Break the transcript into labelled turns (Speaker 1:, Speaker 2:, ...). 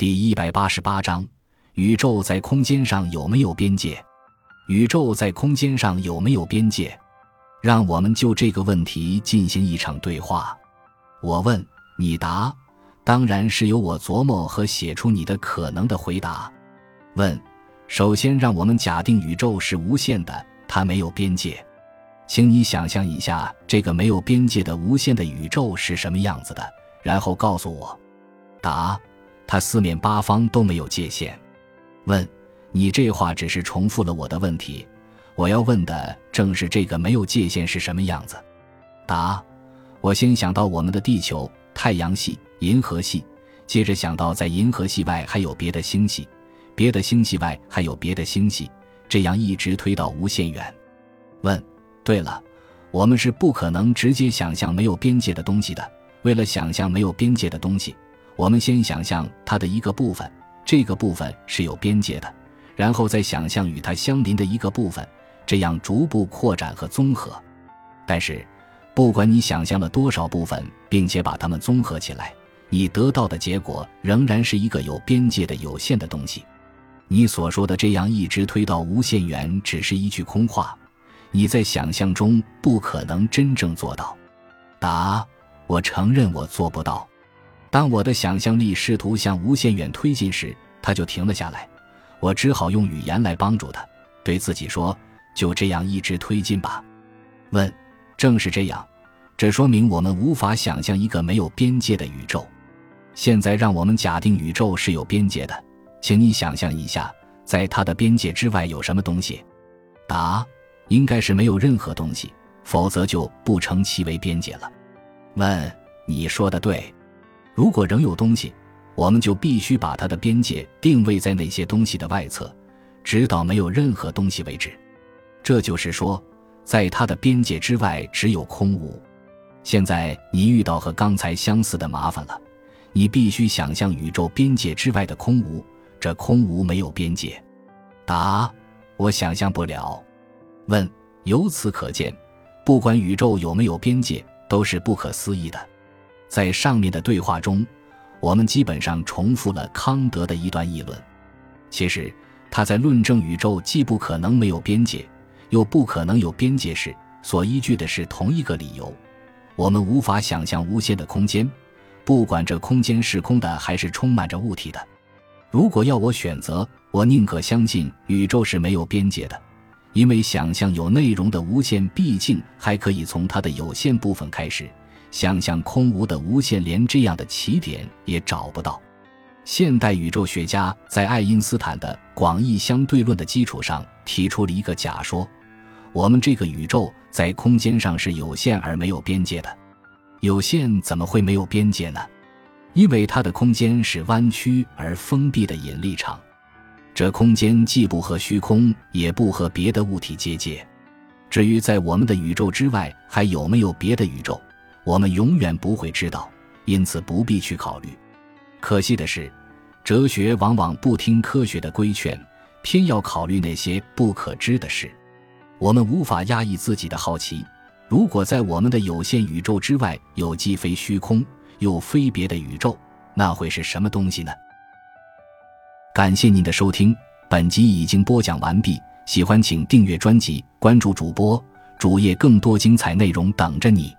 Speaker 1: 第一百八十八章：宇宙在空间上有没有边界？宇宙在空间上有没有边界？让我们就这个问题进行一场对话。我问你答，当然是由我琢磨和写出你的可能的回答。问：首先，让我们假定宇宙是无限的，它没有边界。请你想象一下，这个没有边界的无限的宇宙是什么样子的，然后告诉我。答：它四面八方都没有界限。问：你这话只是重复了我的问题，我要问的正是这个没有界限是什么样子。答：我先想到我们的地球、太阳系、银河系，接着想到在银河系外还有别的星系，别的星系外还有别的星系，这样一直推到无限远。问。对了，我们是不可能直接想象没有边界的东西的。为了想象没有边界的东西，我们先想象它的一个部分，这个部分是有边界的，然后再想象与它相邻的一个部分，这样逐步扩展和综合。但是，不管你想象了多少部分，并且把它们综合起来，你得到的结果仍然是一个有边界的有限的东西。你所说的这样一直推到无限远，只是一句空话。你在想象中不可能真正做到。答：我承认我做不到。当我的想象力试图向无限远推进时，它就停了下来。我只好用语言来帮助他，对自己说：“就这样一直推进吧。”问：正是这样，这说明我们无法想象一个没有边界的宇宙。现在让我们假定宇宙是有边界的，请你想象一下，在它的边界之外有什么东西？答。应该是没有任何东西，否则就不称其为边界了。问：你说的对，如果仍有东西，我们就必须把它的边界定位在那些东西的外侧，直到没有任何东西为止。这就是说，在它的边界之外只有空无。现在你遇到和刚才相似的麻烦了，你必须想象宇宙边界之外的空无，这空无没有边界。答：我想象不了。问：由此可见，不管宇宙有没有边界，都是不可思议的。在上面的对话中，我们基本上重复了康德的一段议论。其实，他在论证宇宙既不可能没有边界，又不可能有边界时，所依据的是同一个理由：我们无法想象无限的空间，不管这空间是空的还是充满着物体的。如果要我选择，我宁可相信宇宙是没有边界的。因为想象有内容的无限，毕竟还可以从它的有限部分开始；想象空无的无限，连这样的起点也找不到。现代宇宙学家在爱因斯坦的广义相对论的基础上提出了一个假说：我们这个宇宙在空间上是有限而没有边界的。有限怎么会没有边界呢？因为它的空间是弯曲而封闭的引力场。这空间既不和虚空，也不和别的物体接界。至于在我们的宇宙之外还有没有别的宇宙，我们永远不会知道，因此不必去考虑。可惜的是，哲学往往不听科学的规劝，偏要考虑那些不可知的事。我们无法压抑自己的好奇：如果在我们的有限宇宙之外有既非虚空又非别的宇宙，那会是什么东西呢？感谢您的收听，本集已经播讲完毕。喜欢请订阅专辑，关注主播主页，更多精彩内容等着你。